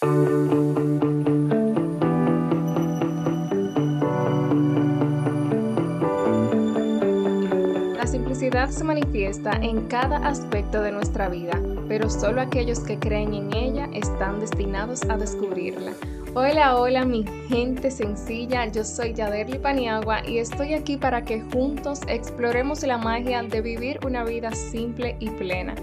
La simplicidad se manifiesta en cada aspecto de nuestra vida, pero solo aquellos que creen en ella están destinados a descubrirla. Hola, hola mi gente sencilla, yo soy Yaderli Paniagua y estoy aquí para que juntos exploremos la magia de vivir una vida simple y plena.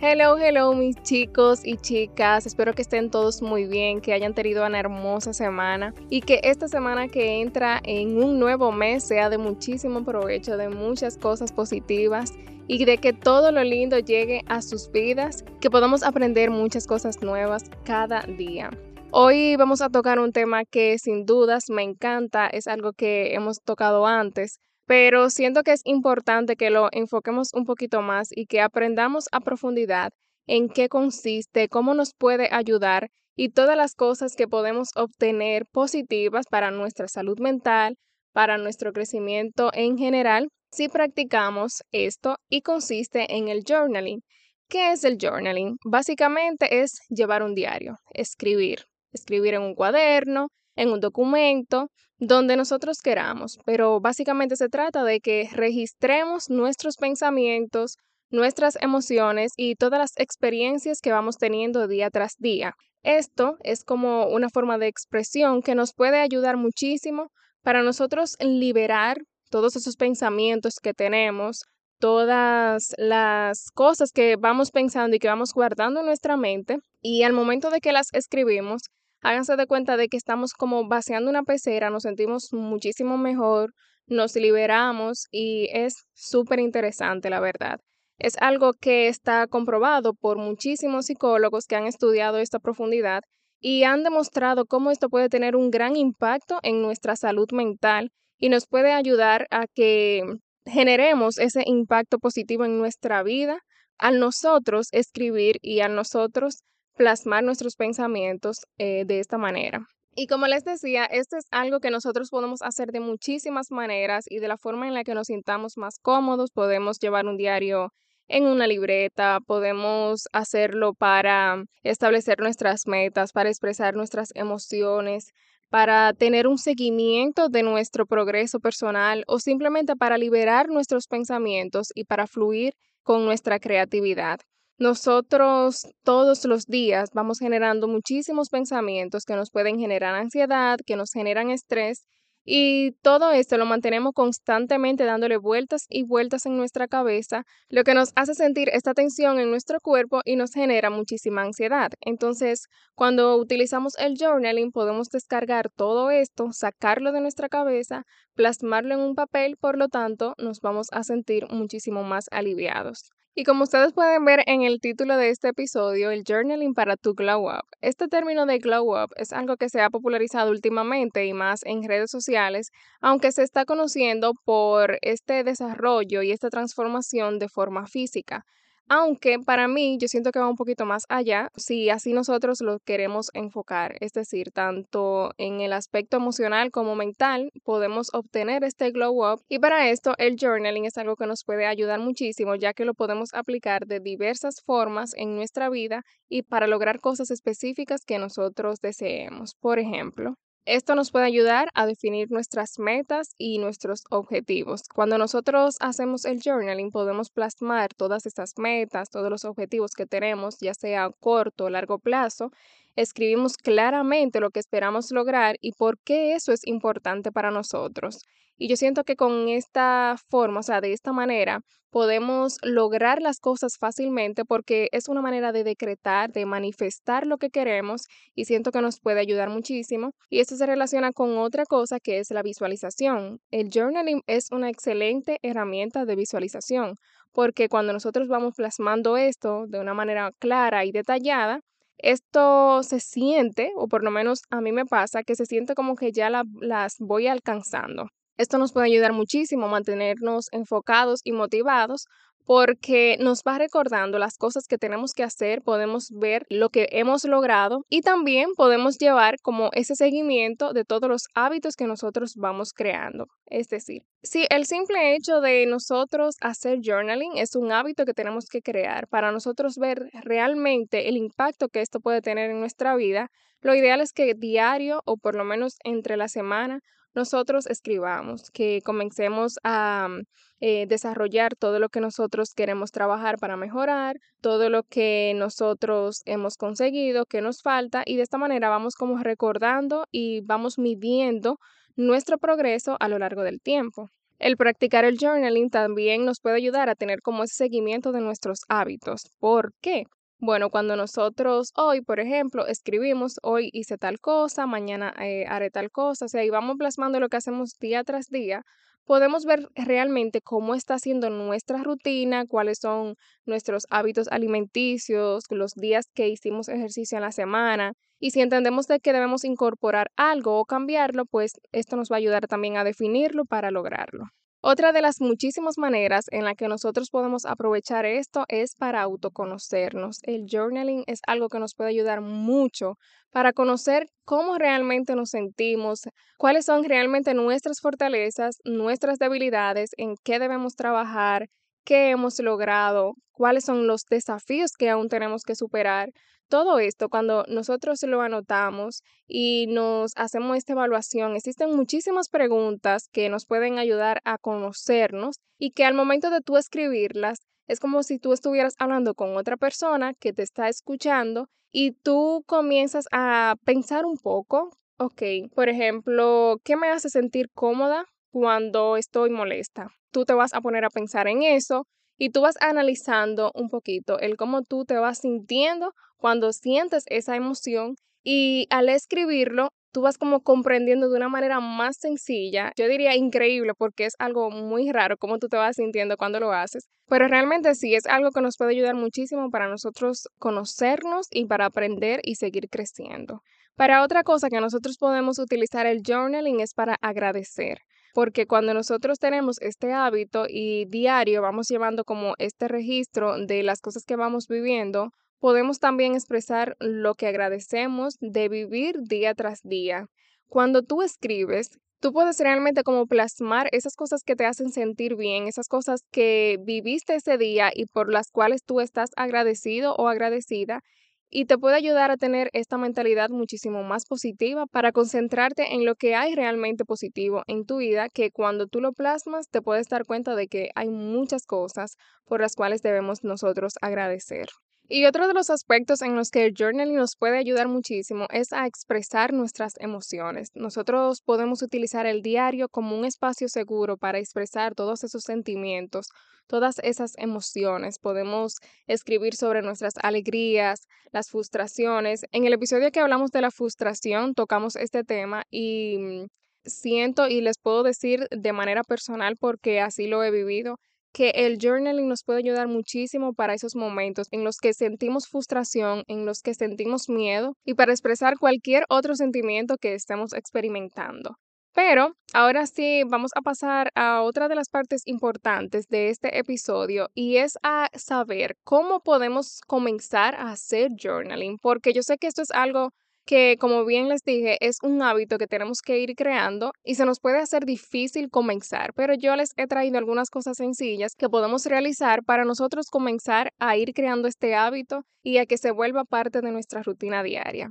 Hello, hello mis chicos y chicas, espero que estén todos muy bien, que hayan tenido una hermosa semana y que esta semana que entra en un nuevo mes sea de muchísimo provecho, de muchas cosas positivas y de que todo lo lindo llegue a sus vidas, que podamos aprender muchas cosas nuevas cada día. Hoy vamos a tocar un tema que sin dudas me encanta, es algo que hemos tocado antes, pero siento que es importante que lo enfoquemos un poquito más y que aprendamos a profundidad en qué consiste, cómo nos puede ayudar y todas las cosas que podemos obtener positivas para nuestra salud mental, para nuestro crecimiento en general, si practicamos esto y consiste en el journaling. ¿Qué es el journaling? Básicamente es llevar un diario, escribir, escribir en un cuaderno, en un documento, donde nosotros queramos, pero básicamente se trata de que registremos nuestros pensamientos, nuestras emociones y todas las experiencias que vamos teniendo día tras día. Esto es como una forma de expresión que nos puede ayudar muchísimo para nosotros liberar todos esos pensamientos que tenemos, todas las cosas que vamos pensando y que vamos guardando en nuestra mente y al momento de que las escribimos, háganse de cuenta de que estamos como vaciando una pecera, nos sentimos muchísimo mejor, nos liberamos y es súper interesante, la verdad. Es algo que está comprobado por muchísimos psicólogos que han estudiado esta profundidad y han demostrado cómo esto puede tener un gran impacto en nuestra salud mental y nos puede ayudar a que generemos ese impacto positivo en nuestra vida al nosotros escribir y a nosotros plasmar nuestros pensamientos eh, de esta manera. Y como les decía, esto es algo que nosotros podemos hacer de muchísimas maneras y de la forma en la que nos sintamos más cómodos. Podemos llevar un diario en una libreta, podemos hacerlo para establecer nuestras metas, para expresar nuestras emociones, para tener un seguimiento de nuestro progreso personal o simplemente para liberar nuestros pensamientos y para fluir con nuestra creatividad. Nosotros todos los días vamos generando muchísimos pensamientos que nos pueden generar ansiedad, que nos generan estrés y todo esto lo mantenemos constantemente dándole vueltas y vueltas en nuestra cabeza, lo que nos hace sentir esta tensión en nuestro cuerpo y nos genera muchísima ansiedad. Entonces, cuando utilizamos el journaling, podemos descargar todo esto, sacarlo de nuestra cabeza, plasmarlo en un papel, por lo tanto, nos vamos a sentir muchísimo más aliviados. Y como ustedes pueden ver en el título de este episodio, el journaling para tu glow up. Este término de glow up es algo que se ha popularizado últimamente y más en redes sociales, aunque se está conociendo por este desarrollo y esta transformación de forma física. Aunque para mí yo siento que va un poquito más allá si así nosotros lo queremos enfocar, es decir, tanto en el aspecto emocional como mental podemos obtener este glow up y para esto el journaling es algo que nos puede ayudar muchísimo ya que lo podemos aplicar de diversas formas en nuestra vida y para lograr cosas específicas que nosotros deseemos. Por ejemplo, esto nos puede ayudar a definir nuestras metas y nuestros objetivos. Cuando nosotros hacemos el journaling, podemos plasmar todas estas metas, todos los objetivos que tenemos, ya sea a corto o largo plazo. Escribimos claramente lo que esperamos lograr y por qué eso es importante para nosotros. Y yo siento que con esta forma, o sea, de esta manera, podemos lograr las cosas fácilmente porque es una manera de decretar, de manifestar lo que queremos y siento que nos puede ayudar muchísimo. Y esto se relaciona con otra cosa que es la visualización. El journaling es una excelente herramienta de visualización porque cuando nosotros vamos plasmando esto de una manera clara y detallada, esto se siente, o por lo menos a mí me pasa, que se siente como que ya las voy alcanzando. Esto nos puede ayudar muchísimo a mantenernos enfocados y motivados porque nos va recordando las cosas que tenemos que hacer, podemos ver lo que hemos logrado y también podemos llevar como ese seguimiento de todos los hábitos que nosotros vamos creando. Es decir, si el simple hecho de nosotros hacer journaling es un hábito que tenemos que crear para nosotros ver realmente el impacto que esto puede tener en nuestra vida, lo ideal es que diario o por lo menos entre la semana nosotros escribamos, que comencemos a mm, eh, desarrollar todo lo que nosotros queremos trabajar para mejorar, todo lo que nosotros hemos conseguido, que nos falta, y de esta manera vamos como recordando y vamos midiendo nuestro progreso a lo largo del tiempo. El practicar el journaling también nos puede ayudar a tener como ese seguimiento de nuestros hábitos. ¿Por qué? Bueno, cuando nosotros hoy, por ejemplo, escribimos, hoy hice tal cosa, mañana eh, haré tal cosa, o sea, y vamos plasmando lo que hacemos día tras día, podemos ver realmente cómo está siendo nuestra rutina, cuáles son nuestros hábitos alimenticios, los días que hicimos ejercicio en la semana. Y si entendemos de que debemos incorporar algo o cambiarlo, pues esto nos va a ayudar también a definirlo para lograrlo. Otra de las muchísimas maneras en la que nosotros podemos aprovechar esto es para autoconocernos. El journaling es algo que nos puede ayudar mucho para conocer cómo realmente nos sentimos, cuáles son realmente nuestras fortalezas, nuestras debilidades, en qué debemos trabajar, qué hemos logrado, cuáles son los desafíos que aún tenemos que superar. Todo esto, cuando nosotros lo anotamos y nos hacemos esta evaluación, existen muchísimas preguntas que nos pueden ayudar a conocernos y que al momento de tú escribirlas, es como si tú estuvieras hablando con otra persona que te está escuchando y tú comienzas a pensar un poco, ok, por ejemplo, ¿qué me hace sentir cómoda cuando estoy molesta? Tú te vas a poner a pensar en eso y tú vas analizando un poquito el cómo tú te vas sintiendo cuando sientes esa emoción y al escribirlo, tú vas como comprendiendo de una manera más sencilla, yo diría increíble porque es algo muy raro cómo tú te vas sintiendo cuando lo haces, pero realmente sí es algo que nos puede ayudar muchísimo para nosotros conocernos y para aprender y seguir creciendo. Para otra cosa que nosotros podemos utilizar el journaling es para agradecer porque cuando nosotros tenemos este hábito y diario vamos llevando como este registro de las cosas que vamos viviendo, podemos también expresar lo que agradecemos de vivir día tras día. Cuando tú escribes, tú puedes realmente como plasmar esas cosas que te hacen sentir bien, esas cosas que viviste ese día y por las cuales tú estás agradecido o agradecida y te puede ayudar a tener esta mentalidad muchísimo más positiva para concentrarte en lo que hay realmente positivo en tu vida, que cuando tú lo plasmas te puedes dar cuenta de que hay muchas cosas por las cuales debemos nosotros agradecer. Y otro de los aspectos en los que el journaling nos puede ayudar muchísimo es a expresar nuestras emociones. Nosotros podemos utilizar el diario como un espacio seguro para expresar todos esos sentimientos, todas esas emociones. Podemos escribir sobre nuestras alegrías, las frustraciones. En el episodio que hablamos de la frustración tocamos este tema y mm, siento y les puedo decir de manera personal porque así lo he vivido que el journaling nos puede ayudar muchísimo para esos momentos en los que sentimos frustración, en los que sentimos miedo y para expresar cualquier otro sentimiento que estemos experimentando. Pero ahora sí, vamos a pasar a otra de las partes importantes de este episodio y es a saber cómo podemos comenzar a hacer journaling, porque yo sé que esto es algo que, como bien les dije, es un hábito que tenemos que ir creando y se nos puede hacer difícil comenzar, pero yo les he traído algunas cosas sencillas que podemos realizar para nosotros comenzar a ir creando este hábito y a que se vuelva parte de nuestra rutina diaria.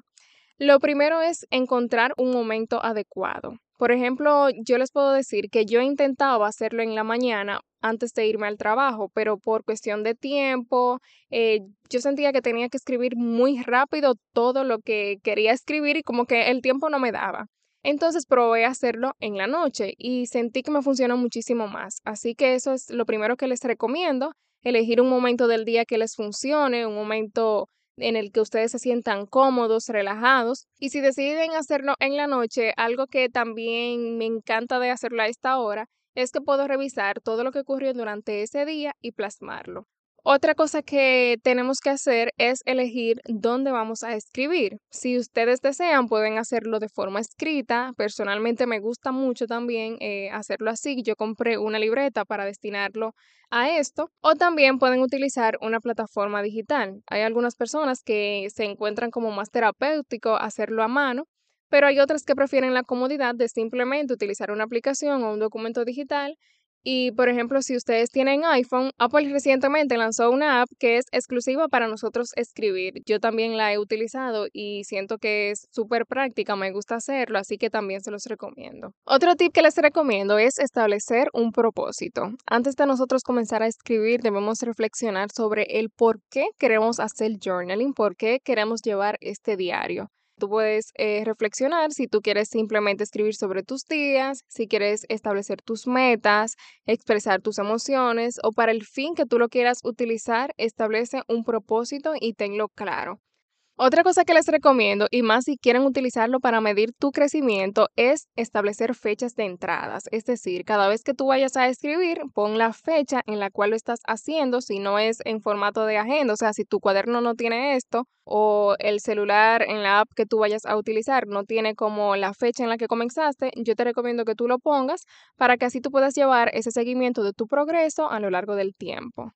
Lo primero es encontrar un momento adecuado. Por ejemplo, yo les puedo decir que yo intentaba hacerlo en la mañana antes de irme al trabajo, pero por cuestión de tiempo, eh, yo sentía que tenía que escribir muy rápido todo lo que quería escribir y como que el tiempo no me daba. Entonces probé hacerlo en la noche y sentí que me funcionó muchísimo más. Así que eso es lo primero que les recomiendo, elegir un momento del día que les funcione, un momento en el que ustedes se sientan cómodos, relajados. Y si deciden hacerlo en la noche, algo que también me encanta de hacerlo a esta hora es que puedo revisar todo lo que ocurrió durante ese día y plasmarlo. Otra cosa que tenemos que hacer es elegir dónde vamos a escribir. Si ustedes desean, pueden hacerlo de forma escrita. Personalmente me gusta mucho también eh, hacerlo así. Yo compré una libreta para destinarlo a esto. O también pueden utilizar una plataforma digital. Hay algunas personas que se encuentran como más terapéutico hacerlo a mano pero hay otras que prefieren la comodidad de simplemente utilizar una aplicación o un documento digital y, por ejemplo, si ustedes tienen iPhone, Apple recientemente lanzó una app que es exclusiva para nosotros escribir. Yo también la he utilizado y siento que es súper práctica, me gusta hacerlo, así que también se los recomiendo. Otro tip que les recomiendo es establecer un propósito. Antes de nosotros comenzar a escribir, debemos reflexionar sobre el por qué queremos hacer journaling, por qué queremos llevar este diario. Tú puedes eh, reflexionar si tú quieres simplemente escribir sobre tus días, si quieres establecer tus metas, expresar tus emociones o para el fin que tú lo quieras utilizar, establece un propósito y tenlo claro. Otra cosa que les recomiendo, y más si quieren utilizarlo para medir tu crecimiento, es establecer fechas de entradas. Es decir, cada vez que tú vayas a escribir, pon la fecha en la cual lo estás haciendo, si no es en formato de agenda, o sea, si tu cuaderno no tiene esto, o el celular en la app que tú vayas a utilizar no tiene como la fecha en la que comenzaste, yo te recomiendo que tú lo pongas para que así tú puedas llevar ese seguimiento de tu progreso a lo largo del tiempo.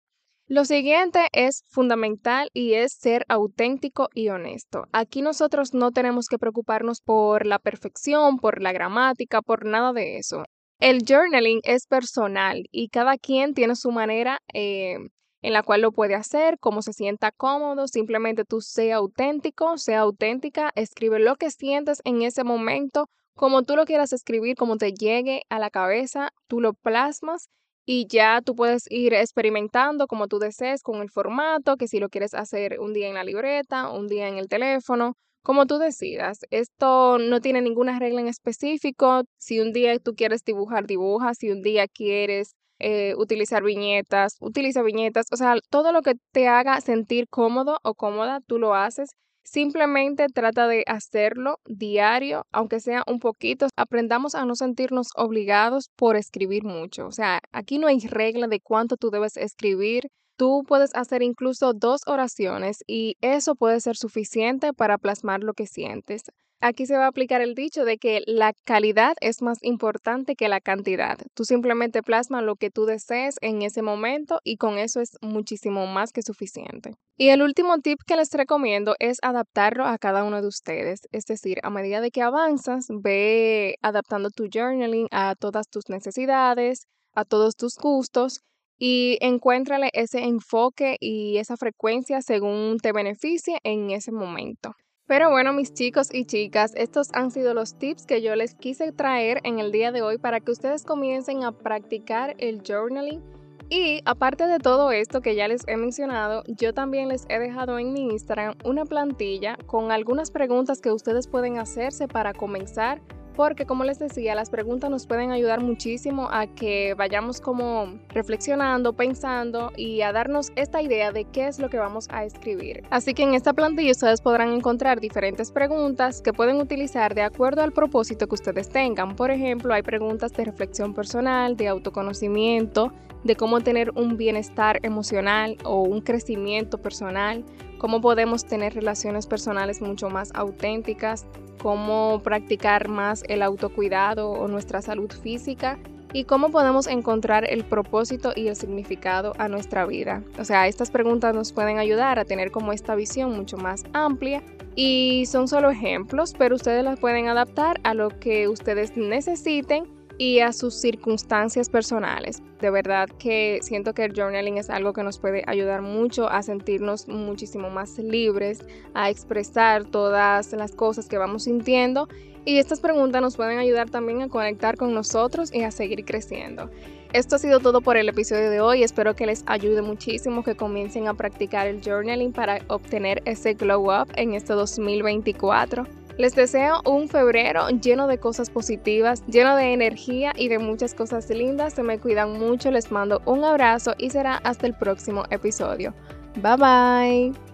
Lo siguiente es fundamental y es ser auténtico y honesto. Aquí nosotros no tenemos que preocuparnos por la perfección, por la gramática, por nada de eso. El journaling es personal y cada quien tiene su manera eh, en la cual lo puede hacer, como se sienta cómodo, simplemente tú sea auténtico, sea auténtica, escribe lo que sientes en ese momento, como tú lo quieras escribir, como te llegue a la cabeza, tú lo plasmas y ya tú puedes ir experimentando como tú desees con el formato, que si lo quieres hacer un día en la libreta, un día en el teléfono, como tú decidas. Esto no tiene ninguna regla en específico. Si un día tú quieres dibujar, dibuja. Si un día quieres eh, utilizar viñetas, utiliza viñetas. O sea, todo lo que te haga sentir cómodo o cómoda, tú lo haces. Simplemente trata de hacerlo diario, aunque sea un poquito. Aprendamos a no sentirnos obligados por escribir mucho. O sea, aquí no hay regla de cuánto tú debes escribir. Tú puedes hacer incluso dos oraciones y eso puede ser suficiente para plasmar lo que sientes. Aquí se va a aplicar el dicho de que la calidad es más importante que la cantidad. Tú simplemente plasma lo que tú desees en ese momento y con eso es muchísimo más que suficiente. Y el último tip que les recomiendo es adaptarlo a cada uno de ustedes. Es decir, a medida de que avanzas, ve adaptando tu journaling a todas tus necesidades, a todos tus gustos y encuéntrale ese enfoque y esa frecuencia según te beneficie en ese momento. Pero bueno, mis chicos y chicas, estos han sido los tips que yo les quise traer en el día de hoy para que ustedes comiencen a practicar el journaling. Y aparte de todo esto que ya les he mencionado, yo también les he dejado en mi Instagram una plantilla con algunas preguntas que ustedes pueden hacerse para comenzar porque como les decía, las preguntas nos pueden ayudar muchísimo a que vayamos como reflexionando, pensando y a darnos esta idea de qué es lo que vamos a escribir. Así que en esta plantilla ustedes podrán encontrar diferentes preguntas que pueden utilizar de acuerdo al propósito que ustedes tengan. Por ejemplo, hay preguntas de reflexión personal, de autoconocimiento, de cómo tener un bienestar emocional o un crecimiento personal, cómo podemos tener relaciones personales mucho más auténticas, cómo practicar más el autocuidado o nuestra salud física y cómo podemos encontrar el propósito y el significado a nuestra vida. O sea, estas preguntas nos pueden ayudar a tener como esta visión mucho más amplia y son solo ejemplos, pero ustedes las pueden adaptar a lo que ustedes necesiten y a sus circunstancias personales. De verdad que siento que el journaling es algo que nos puede ayudar mucho a sentirnos muchísimo más libres, a expresar todas las cosas que vamos sintiendo y estas preguntas nos pueden ayudar también a conectar con nosotros y a seguir creciendo. Esto ha sido todo por el episodio de hoy. Espero que les ayude muchísimo que comiencen a practicar el journaling para obtener ese glow up en este 2024. Les deseo un febrero lleno de cosas positivas, lleno de energía y de muchas cosas lindas. Se me cuidan mucho, les mando un abrazo y será hasta el próximo episodio. Bye bye.